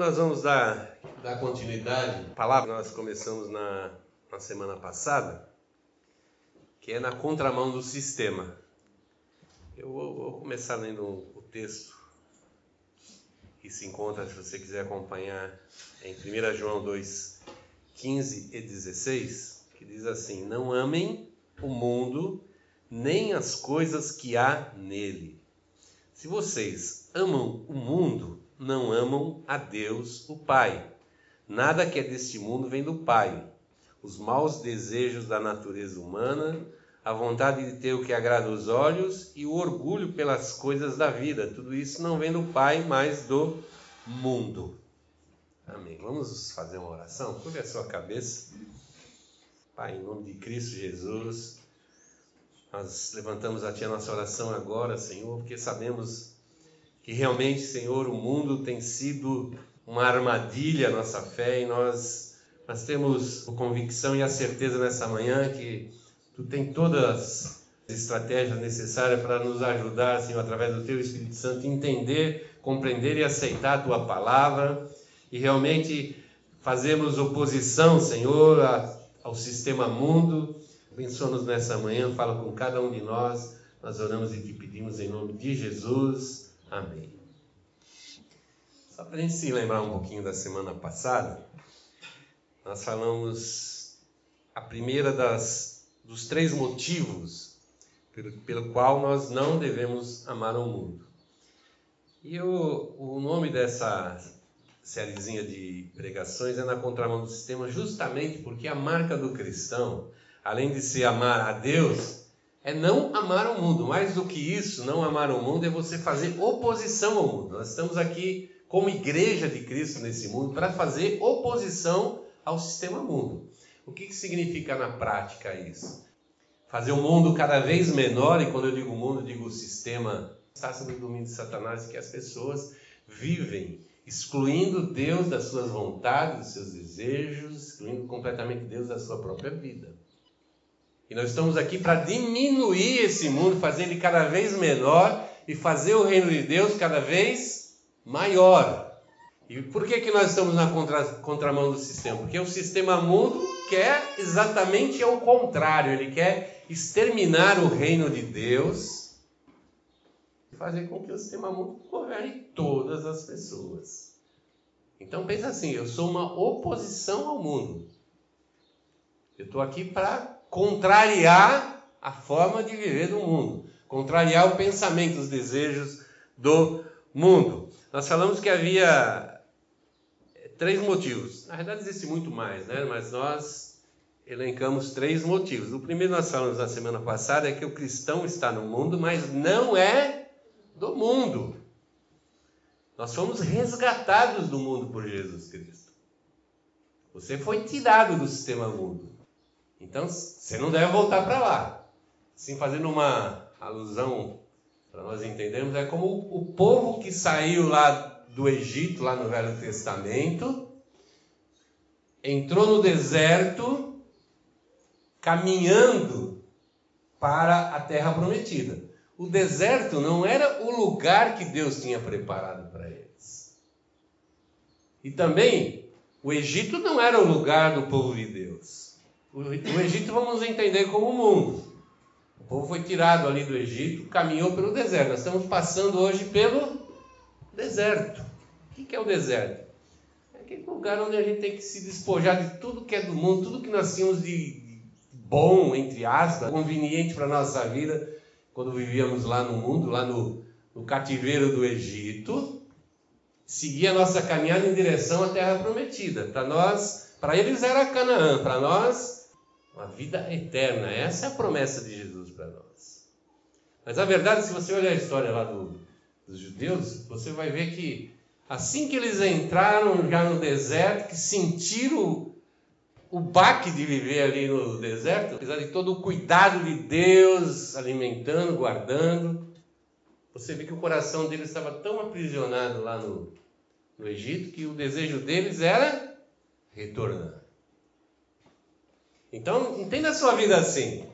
nós vamos dar, dar continuidade à palavra que nós começamos na, na semana passada, que é na contramão do sistema. Eu vou, vou começar lendo o texto que se encontra, se você quiser acompanhar, em 1 João 2, 15 e 16, que diz assim: Não amem o mundo, nem as coisas que há nele. Se vocês amam o mundo, não amam a Deus, o Pai. Nada que é deste mundo vem do Pai. Os maus desejos da natureza humana, a vontade de ter o que agrada os olhos e o orgulho pelas coisas da vida. Tudo isso não vem do Pai, mas do mundo. Amém. Vamos fazer uma oração? Curve a sua cabeça. Pai, em nome de Cristo Jesus, nós levantamos a Ti a nossa oração agora, Senhor, porque sabemos que realmente, Senhor, o mundo tem sido uma armadilha à nossa fé e nós, nós temos a convicção e a certeza nessa manhã que Tu tem todas as estratégias necessárias para nos ajudar, Senhor, através do Teu Espírito Santo, entender, compreender e aceitar a Tua palavra e realmente fazermos oposição, Senhor, ao sistema mundo. Abençoa-nos nessa manhã, fala com cada um de nós. Nós oramos e te pedimos em nome de Jesus. Amém. Só para a gente se lembrar um pouquinho da semana passada, nós falamos a primeira das, dos três motivos pelo, pelo qual nós não devemos amar o mundo. E o, o nome dessa sériezinha de pregações é na contramão do sistema, justamente porque a marca do cristão, além de se amar a Deus, é não amar o mundo. Mais do que isso, não amar o mundo é você fazer oposição ao mundo. Nós estamos aqui como igreja de Cristo nesse mundo para fazer oposição ao sistema mundo. O que, que significa na prática isso? Fazer o mundo cada vez menor, e quando eu digo mundo, eu digo o sistema, está sob o domínio de Satanás, que as pessoas vivem excluindo Deus das suas vontades, dos seus desejos, excluindo completamente Deus da sua própria vida. E nós estamos aqui para diminuir esse mundo, fazer ele cada vez menor e fazer o reino de Deus cada vez maior. E por que, que nós estamos na contra, contramão do sistema? Porque o sistema mundo quer exatamente o contrário, ele quer exterminar o reino de Deus e fazer com que o sistema mundo governe todas as pessoas. Então pensa assim, eu sou uma oposição ao mundo. Eu estou aqui para contrariar a forma de viver do mundo, contrariar o pensamento, os desejos do mundo. Nós falamos que havia três motivos. Na verdade, existe muito mais, né? mas nós elencamos três motivos. O primeiro nós falamos na semana passada é que o cristão está no mundo, mas não é do mundo. Nós fomos resgatados do mundo por Jesus Cristo. Você foi tirado do sistema mundo. Então você não deve voltar para lá. Assim, fazendo uma alusão para nós entendermos, é como o povo que saiu lá do Egito, lá no Velho Testamento, entrou no deserto caminhando para a terra prometida. O deserto não era o lugar que Deus tinha preparado para eles. E também o Egito não era o lugar do povo de Deus. O Egito vamos entender como o mundo. O povo foi tirado ali do Egito, caminhou pelo deserto. Nós estamos passando hoje pelo deserto. O que é o deserto? É aquele lugar onde a gente tem que se despojar de tudo que é do mundo, tudo que nós tínhamos de bom, entre aspas, conveniente para a nossa vida, quando vivíamos lá no mundo, lá no, no cativeiro do Egito, seguir a nossa caminhada em direção à terra prometida. Para nós, para eles era Canaã, para nós uma vida eterna. Essa é a promessa de Jesus para nós. Mas a verdade, se você olhar a história lá do, dos judeus, você vai ver que assim que eles entraram já no deserto, que sentiram o baque de viver ali no deserto, apesar de todo o cuidado de Deus, alimentando, guardando, você vê que o coração deles estava tão aprisionado lá no, no Egito que o desejo deles era retornar. Então, entenda a sua vida assim.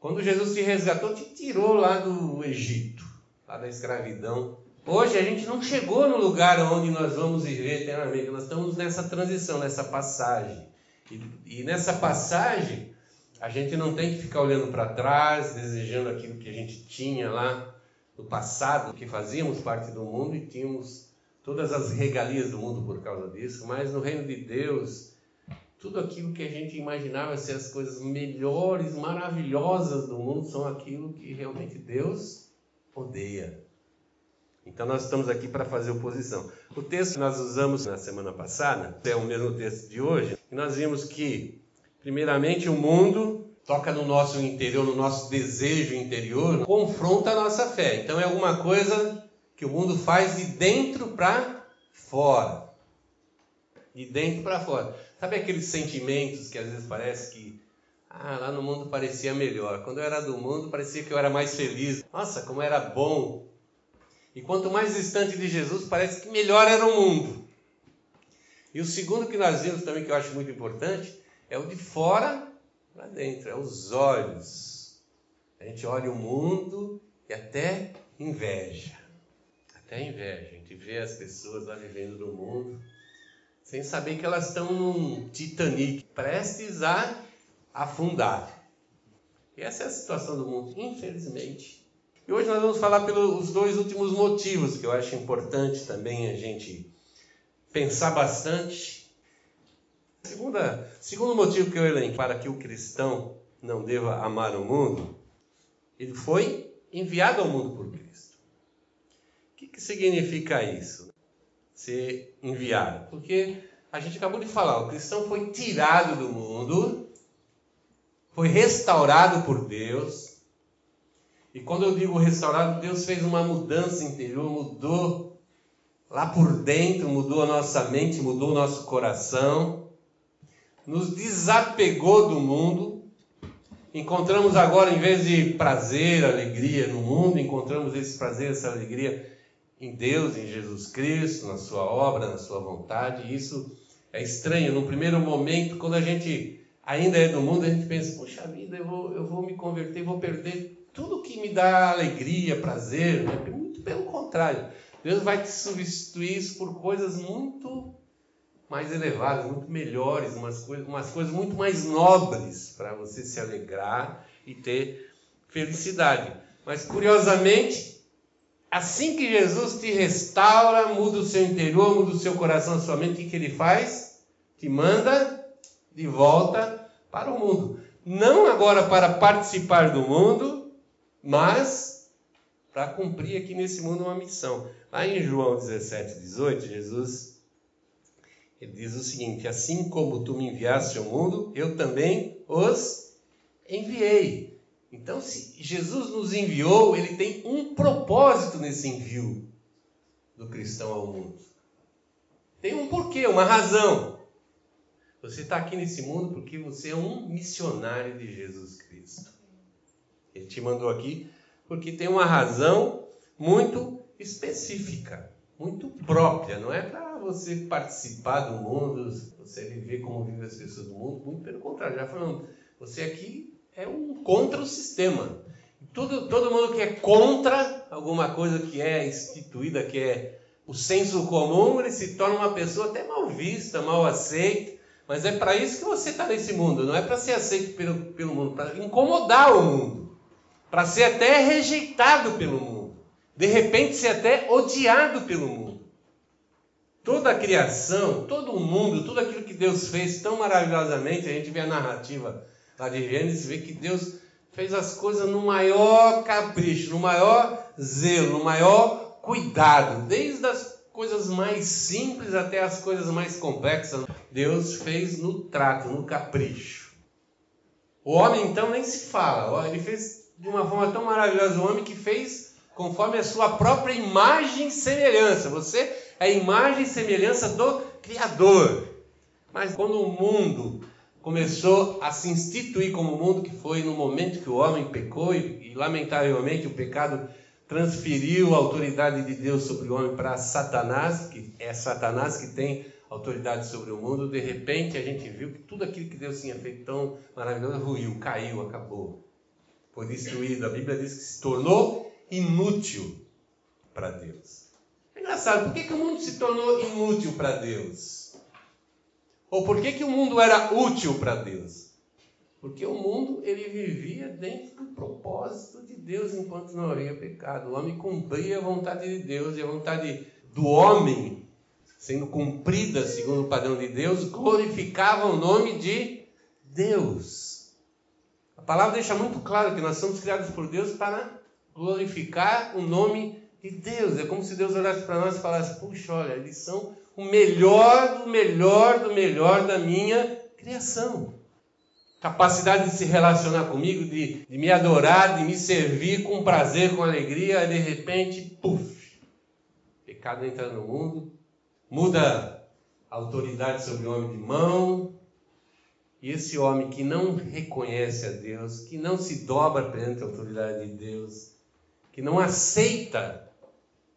Quando Jesus te resgatou, te tirou lá do Egito, lá da escravidão, Hoje a gente não chegou no lugar onde nós vamos viver eternamente, nós estamos nessa transição, nessa passagem. E, e nessa passagem, a gente não tem que ficar olhando para trás, desejando aquilo que a gente tinha lá no passado, que fazíamos parte do mundo e tínhamos todas as regalias do mundo por causa disso, mas no reino de Deus, tudo aquilo que a gente imaginava ser as coisas melhores, maravilhosas do mundo, são aquilo que realmente Deus odeia. Então nós estamos aqui para fazer oposição. O texto que nós usamos na semana passada é o mesmo texto de hoje. E nós vimos que, primeiramente, o mundo toca no nosso interior, no nosso desejo interior, confronta a nossa fé. Então é alguma coisa que o mundo faz de dentro para fora. De dentro para fora. Sabe aqueles sentimentos que às vezes parece que ah, lá no mundo parecia melhor. Quando eu era do mundo, parecia que eu era mais feliz. Nossa, como era bom e quanto mais distante de Jesus, parece que melhor era o mundo. E o segundo que nós vimos também, que eu acho muito importante, é o de fora para dentro, é os olhos. A gente olha o mundo e até inveja. Até inveja. A gente vê as pessoas lá vivendo no mundo, sem saber que elas estão num Titanic, prestes a afundar. E essa é a situação do mundo, infelizmente. E hoje nós vamos falar pelos dois últimos motivos que eu acho importante também a gente pensar bastante. Segunda, segundo motivo que eu elenco para que o cristão não deva amar o mundo, ele foi enviado ao mundo por Cristo. O que, que significa isso? Ser enviado? Porque a gente acabou de falar, o cristão foi tirado do mundo, foi restaurado por Deus, e quando eu digo restaurado, Deus fez uma mudança interior, mudou lá por dentro, mudou a nossa mente, mudou o nosso coração, nos desapegou do mundo. Encontramos agora, em vez de prazer, alegria no mundo, encontramos esse prazer, essa alegria em Deus, em Jesus Cristo, na Sua obra, na Sua vontade. Isso é estranho. No primeiro momento, quando a gente ainda é do mundo, a gente pensa: poxa vida, eu vou, eu vou me converter, vou perder tudo que me dá alegria, prazer, né? muito pelo contrário. Deus vai te substituir isso por coisas muito mais elevadas, muito melhores, umas umas coisas muito mais nobres para você se alegrar e ter felicidade. Mas curiosamente, assim que Jesus te restaura, muda o seu interior, muda o seu coração, a sua mente, o que, que ele faz? Te manda de volta para o mundo. Não agora para participar do mundo, mas para cumprir aqui nesse mundo uma missão. Lá em João 17, 18, Jesus ele diz o seguinte: Assim como tu me enviaste ao mundo, eu também os enviei. Então, se Jesus nos enviou, ele tem um propósito nesse envio do cristão ao mundo. Tem um porquê, uma razão. Você está aqui nesse mundo porque você é um missionário de Jesus Cristo. Ele te mandou aqui porque tem uma razão muito específica, muito própria. Não é para você participar do mundo, você viver como vivem as pessoas do mundo. Muito pelo contrário, já falando, você aqui é um contra o sistema. Todo, todo mundo que é contra alguma coisa que é instituída, que é o senso comum, ele se torna uma pessoa até mal vista, mal aceita. Mas é para isso que você está nesse mundo, não é para ser aceito pelo, pelo mundo, para incomodar o mundo para ser até rejeitado pelo mundo, de repente ser até odiado pelo mundo. Toda a criação, todo o mundo, tudo aquilo que Deus fez tão maravilhosamente, a gente vê a narrativa lá de Gênesis, vê que Deus fez as coisas no maior capricho, no maior zelo, no maior cuidado, desde as coisas mais simples até as coisas mais complexas. Deus fez no trato, no capricho. O homem então nem se fala, ele fez de uma forma tão maravilhosa, o homem que fez conforme a sua própria imagem e semelhança. Você é a imagem e semelhança do Criador. Mas quando o mundo começou a se instituir como mundo, que foi no momento que o homem pecou e, e lamentavelmente o pecado transferiu a autoridade de Deus sobre o homem para Satanás, que é Satanás que tem autoridade sobre o mundo, de repente a gente viu que tudo aquilo que Deus tinha feito tão maravilhoso ruiu, caiu, acabou foi destruído. A Bíblia diz que se tornou inútil para Deus. engraçado, por que, que o mundo se tornou inútil para Deus? Ou por que, que o mundo era útil para Deus? Porque o mundo ele vivia dentro do propósito de Deus enquanto não havia pecado. O homem cumpria a vontade de Deus e a vontade do homem, sendo cumprida segundo o padrão de Deus, glorificava o nome de Deus. A palavra deixa muito claro que nós somos criados por Deus para glorificar o nome de Deus. É como se Deus olhasse para nós e falasse: Puxa, olha, eles são o melhor do melhor do melhor da minha criação. Capacidade de se relacionar comigo, de, de me adorar, de me servir com prazer, com alegria, e de repente, puf, pecado entra no mundo, muda a autoridade sobre o homem de mão, e esse homem que não reconhece a Deus, que não se dobra perante a autoridade de Deus, que não aceita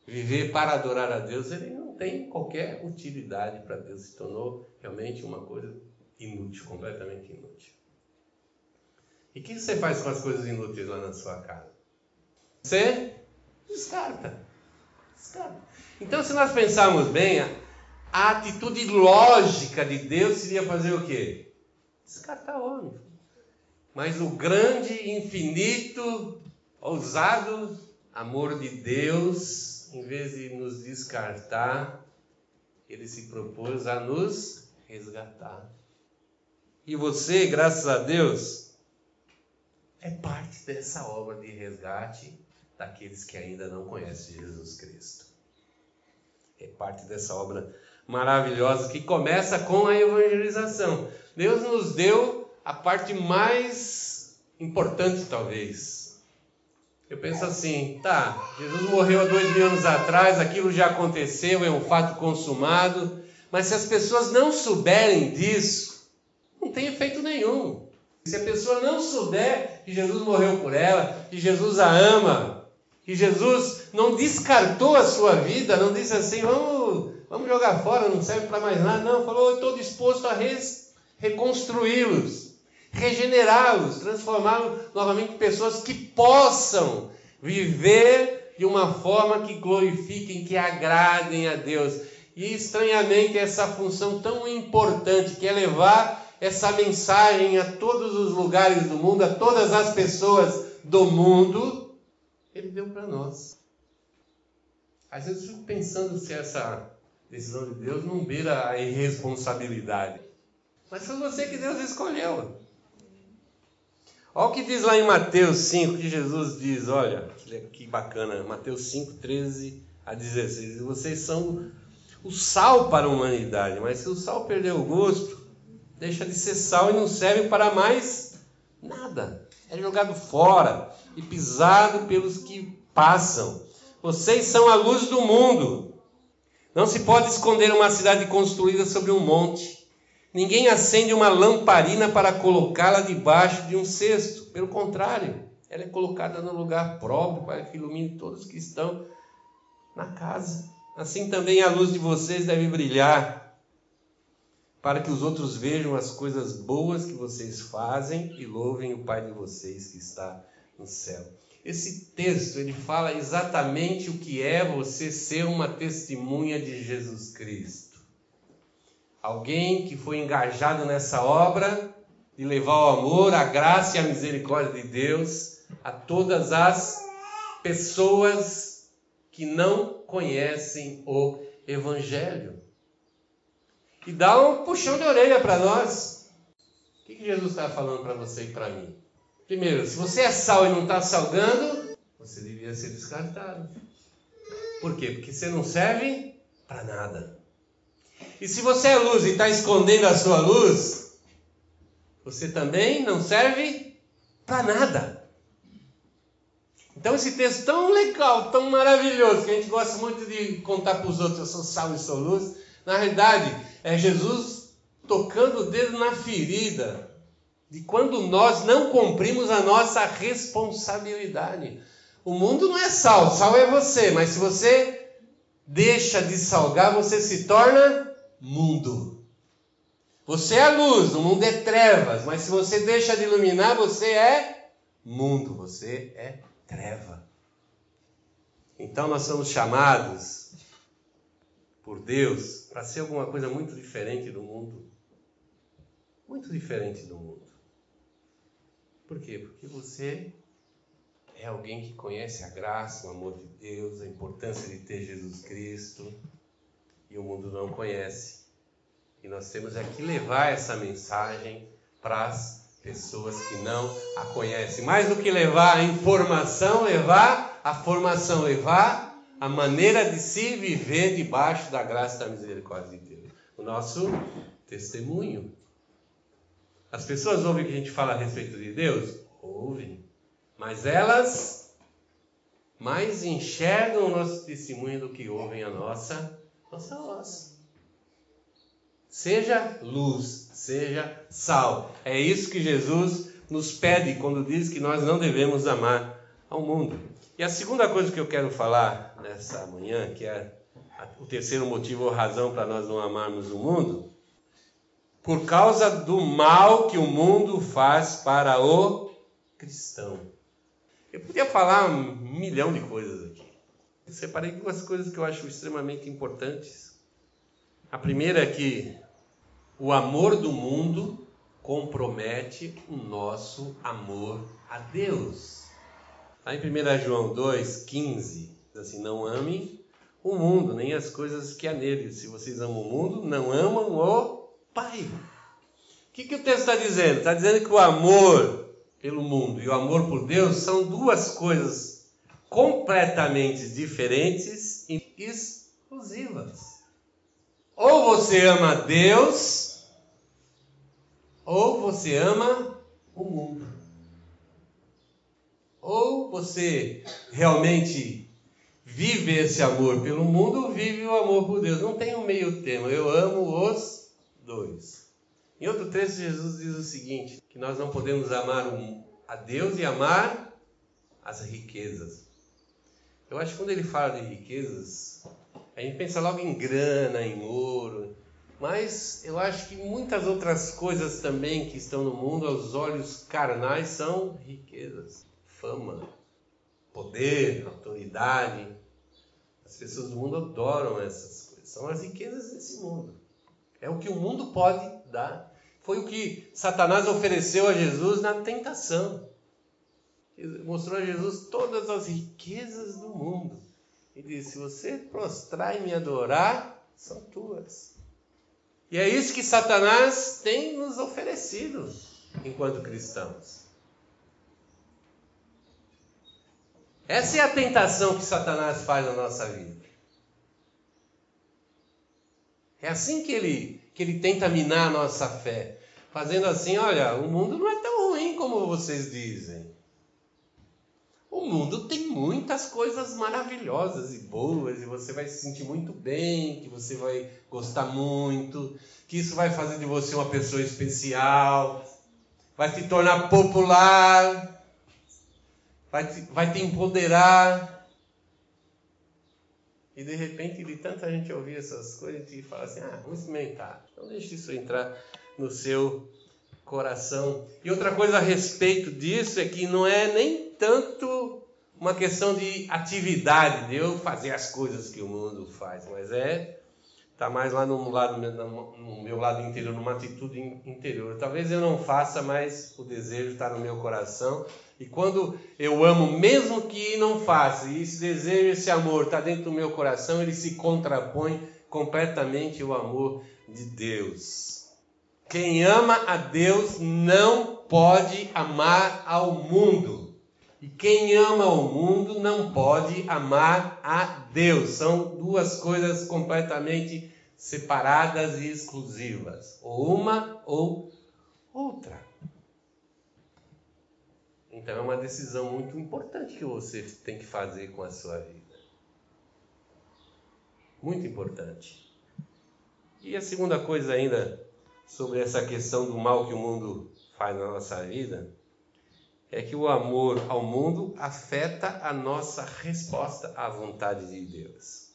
viver para adorar a Deus, ele não tem qualquer utilidade para Deus. Se tornou realmente uma coisa inútil, completamente inútil. E o que você faz com as coisas inúteis lá na sua casa? Você descarta. Descarta. Então, se nós pensarmos bem, a atitude lógica de Deus seria fazer o quê? Descartar o homem. Mas o grande, infinito, ousado amor de Deus, em vez de nos descartar, ele se propôs a nos resgatar. E você, graças a Deus, é parte dessa obra de resgate daqueles que ainda não conhecem Jesus Cristo. É parte dessa obra maravilhosa que começa com a evangelização. Deus nos deu a parte mais importante, talvez, eu penso assim, tá, Jesus morreu há dois mil anos atrás, aquilo já aconteceu, é um fato consumado, mas se as pessoas não souberem disso, não tem efeito nenhum. Se a pessoa não souber que Jesus morreu por ela, que Jesus a ama, que Jesus não descartou a sua vida, não disse assim, vamos, vamos jogar fora, não serve para mais nada, não, falou, eu estou disposto a reconstruí-los regenerá-los, transformá-los novamente em pessoas que possam viver de uma forma que glorifiquem, que agradem a Deus. E estranhamente, essa função tão importante que é levar essa mensagem a todos os lugares do mundo, a todas as pessoas do mundo, ele deu para nós. Às vezes eu fico pensando se essa decisão de Deus não beira a irresponsabilidade. Mas foi você que Deus escolheu. Olha o que diz lá em Mateus 5, que Jesus diz, olha, que bacana, Mateus 5, 13 a 16. Vocês são o sal para a humanidade, mas se o sal perder o gosto, deixa de ser sal e não serve para mais nada. É jogado fora e pisado pelos que passam. Vocês são a luz do mundo. Não se pode esconder uma cidade construída sobre um monte. Ninguém acende uma lamparina para colocá-la debaixo de um cesto. Pelo contrário, ela é colocada no lugar próprio para que ilumine todos que estão na casa. Assim também a luz de vocês deve brilhar, para que os outros vejam as coisas boas que vocês fazem e louvem o Pai de vocês que está no céu. Esse texto ele fala exatamente o que é você ser uma testemunha de Jesus Cristo alguém que foi engajado nessa obra de levar o amor, a graça e a misericórdia de Deus a todas as pessoas que não conhecem o Evangelho. E dá um puxão de orelha para nós. O que Jesus está falando para você e para mim? Primeiro, se você é sal e não está salgando, você devia ser descartado. Por quê? Porque você não serve para nada. E se você é luz e está escondendo a sua luz, você também não serve para nada. Então, esse texto tão legal, tão maravilhoso, que a gente gosta muito de contar para os outros: eu sou sal e sou luz. Na realidade, é Jesus tocando o dedo na ferida de quando nós não cumprimos a nossa responsabilidade. O mundo não é sal, sal é você, mas se você deixa de salgar, você se torna mundo. Você é luz, o mundo é trevas, mas se você deixa de iluminar, você é mundo, você é treva. Então nós somos chamados por Deus para ser alguma coisa muito diferente do mundo. Muito diferente do mundo. Por quê? Porque você é alguém que conhece a graça, o amor de Deus, a importância de ter Jesus Cristo, e o mundo não conhece. E nós temos aqui levar essa mensagem para as pessoas que não a conhecem. Mais do que levar a informação, levar a formação, levar a maneira de se viver debaixo da graça e da misericórdia de Deus. O nosso testemunho. As pessoas ouvem o que a gente fala a respeito de Deus? Ouvem. Mas elas mais enxergam o nosso testemunho do que ouvem a nossa, nossa voz. Seja luz, seja sal. É isso que Jesus nos pede quando diz que nós não devemos amar ao mundo. E a segunda coisa que eu quero falar nessa manhã, que é o terceiro motivo ou razão para nós não amarmos o mundo, por causa do mal que o mundo faz para o cristão. Eu podia falar um milhão de coisas separei duas coisas que eu acho extremamente importantes. A primeira é que o amor do mundo compromete o nosso amor a Deus. Lá em 1 João 2,15, diz assim: Não ame o mundo, nem as coisas que há nele. Se vocês amam o mundo, não amam o Pai. O que, que o texto está dizendo? Está dizendo que o amor pelo mundo e o amor por Deus são duas coisas completamente diferentes e exclusivas. Ou você ama Deus, ou você ama o mundo. Ou você realmente vive esse amor pelo mundo, ou vive o amor por Deus. Não tem um meio termo. Eu amo os 2. Em outro texto, Jesus diz o seguinte: que nós não podemos amar a Deus e amar as riquezas. Eu acho que quando ele fala de riquezas, a gente pensa logo em grana, em ouro, mas eu acho que muitas outras coisas também que estão no mundo, aos olhos carnais, são riquezas. Fama, poder, autoridade. As pessoas do mundo adoram essas coisas. São as riquezas desse mundo. É o que o mundo pode dar. Foi o que Satanás ofereceu a Jesus na tentação. Ele mostrou a Jesus todas as riquezas do mundo. E disse: Se você prostrar e me adorar, são tuas. E é isso que Satanás tem nos oferecido enquanto cristãos. Essa é a tentação que Satanás faz na nossa vida. É assim que ele, que ele tenta minar a nossa fé. Fazendo assim, olha, o mundo não é tão ruim como vocês dizem. O mundo tem muitas coisas maravilhosas e boas, e você vai se sentir muito bem, que você vai gostar muito, que isso vai fazer de você uma pessoa especial, vai te tornar popular, vai te, vai te empoderar. E de repente, de tanta gente ouvir essas coisas, gente fala assim: ah, vamos experimentar. Então, deixe isso entrar no seu coração. E outra coisa a respeito disso é que não é nem tanto uma questão de atividade, de eu fazer as coisas que o mundo faz, mas é está mais lá no, lado, no meu lado interior, numa atitude interior. Talvez eu não faça, mas o desejo está no meu coração e quando eu amo, mesmo que não faça, e esse desejo, esse amor está dentro do meu coração, ele se contrapõe completamente ao amor de Deus. Quem ama a Deus não pode amar ao mundo. E quem ama o mundo não pode amar a Deus. São duas coisas completamente separadas e exclusivas. Ou uma ou outra. Então é uma decisão muito importante que você tem que fazer com a sua vida. Muito importante. E a segunda coisa ainda sobre essa questão do mal que o mundo faz na nossa vida é que o amor ao mundo afeta a nossa resposta à vontade de Deus.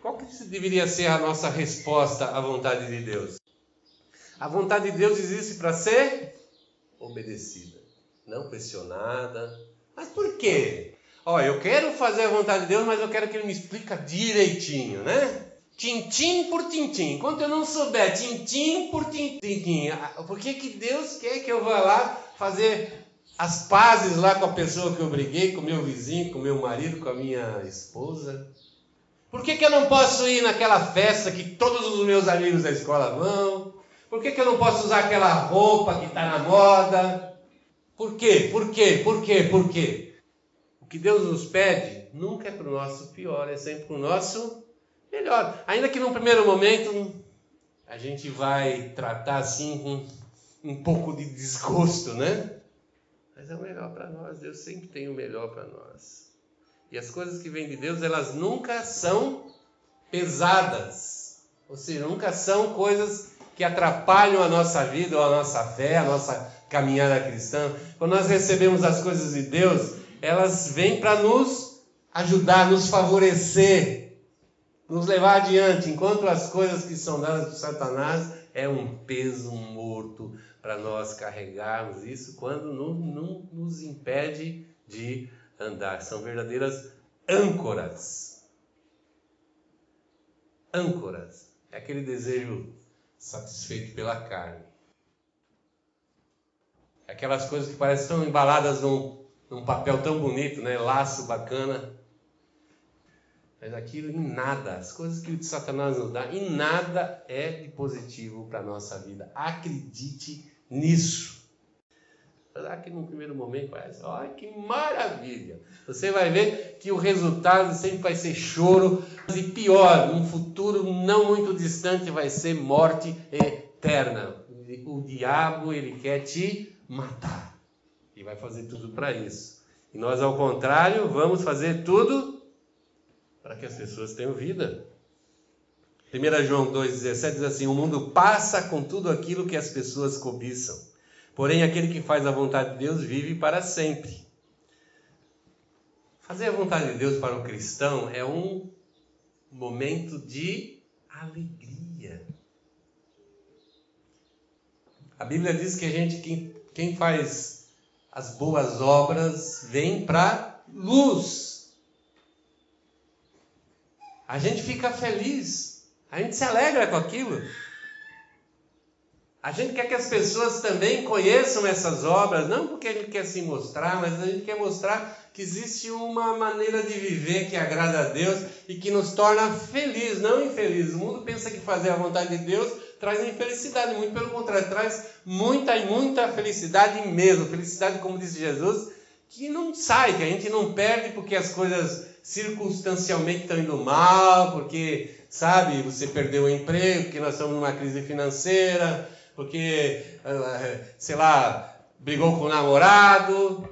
Qual que deveria ser a nossa resposta à vontade de Deus? A vontade de Deus existe para ser obedecida, não questionada. Mas por quê? Ó, eu quero fazer a vontade de Deus, mas eu quero que Ele me explique direitinho, né? Tintim por tintim. Enquanto eu não souber tintim por tintim, por que, que Deus quer que eu vá lá fazer as pazes lá com a pessoa que eu briguei, com meu vizinho, com meu marido, com a minha esposa? Por que, que eu não posso ir naquela festa que todos os meus amigos da escola vão? Por que, que eu não posso usar aquela roupa que está na moda? Por quê? Por quê? Por quê? Por quê? O que Deus nos pede nunca é para o nosso pior, é sempre para o nosso melhor. Ainda que num primeiro momento a gente vai tratar assim com um pouco de desgosto, né? Mas é o melhor para nós. Deus sempre tem o melhor para nós. E as coisas que vêm de Deus, elas nunca são pesadas. Ou seja, nunca são coisas que atrapalham a nossa vida ou a nossa fé, a nossa caminhada cristã. Quando nós recebemos as coisas de Deus, elas vêm para nos ajudar, nos favorecer, nos levar adiante, enquanto as coisas que são dadas por Satanás é um peso morto para nós carregarmos isso quando não, não nos impede de andar. São verdadeiras âncoras. Âncoras. É aquele desejo satisfeito pela carne. Aquelas coisas que parecem tão embaladas num, num papel tão bonito, né? Laço bacana. Mas aquilo em nada, as coisas que o Satanás nos dá, em nada é de positivo para a nossa vida. Acredite nisso. Apesar que no primeiro momento parece, olha que maravilha. Você vai ver que o resultado sempre vai ser choro e pior, num futuro não muito distante vai ser morte eterna. O diabo ele quer te matar e vai fazer tudo para isso. E nós ao contrário vamos fazer tudo para que as pessoas tenham vida. 1 João 2,17 diz assim: O mundo passa com tudo aquilo que as pessoas cobiçam Porém, aquele que faz a vontade de Deus vive para sempre. Fazer a vontade de Deus para o cristão é um momento de alegria. A Bíblia diz que a gente, quem, quem faz as boas obras, vem para luz. A gente fica feliz, a gente se alegra com aquilo. A gente quer que as pessoas também conheçam essas obras, não porque a gente quer se mostrar, mas a gente quer mostrar que existe uma maneira de viver que agrada a Deus e que nos torna felizes, não infelizes. O mundo pensa que fazer a vontade de Deus traz infelicidade, muito pelo contrário, traz muita e muita felicidade mesmo. Felicidade, como disse Jesus, que não sai, que a gente não perde porque as coisas circunstancialmente estão indo mal, porque, sabe, você perdeu o emprego, porque nós estamos numa crise financeira porque, eh, sei lá, brigou com o namorado.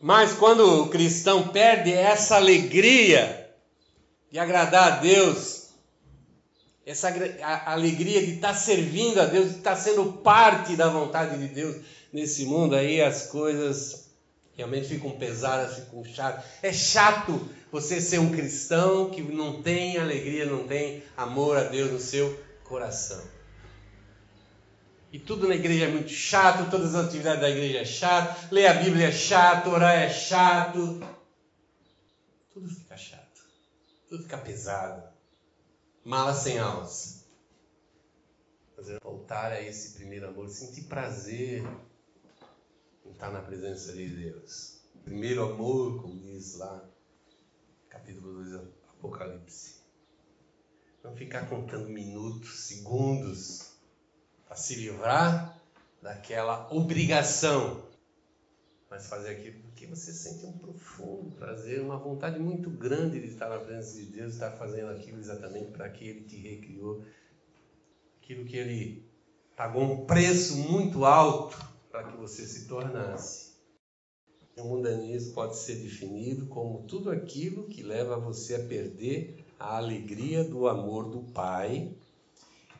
Mas quando o cristão perde essa alegria de agradar a Deus, essa alegria de estar servindo a Deus, de estar sendo parte da vontade de Deus nesse mundo, aí as coisas realmente ficam pesadas, ficam chatas. É chato você ser um cristão que não tem alegria, não tem amor a Deus no seu coração. E tudo na igreja é muito chato, todas as atividades da igreja é chato, ler a Bíblia é chato, orar é chato. Tudo fica chato. Tudo fica pesado. Mala sem alça. Fazer voltar a esse primeiro amor, sentir prazer estar na presença de Deus. Primeiro amor, como diz lá, capítulo 2 Apocalipse. Não ficar contando minutos, segundos a se livrar daquela obrigação, mas fazer aquilo porque você sente um profundo prazer, uma vontade muito grande de estar na presença de Deus, estar fazendo aquilo exatamente para que Ele te recriou, aquilo que Ele pagou um preço muito alto para que você se tornasse. O mundanismo pode ser definido como tudo aquilo que leva você a perder a alegria do amor do Pai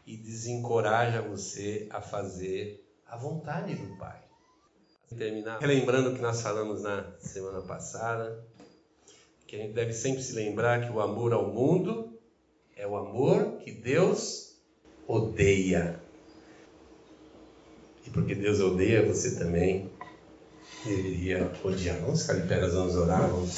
e desencoraja você a fazer a vontade do Pai. Terminar relembrando o que nós falamos na semana passada, que a gente deve sempre se lembrar que o amor ao mundo é o amor que Deus odeia. Porque Deus odeia, você também. Deveria odiar, vamos ficar de pé, nós vamos orar, vamos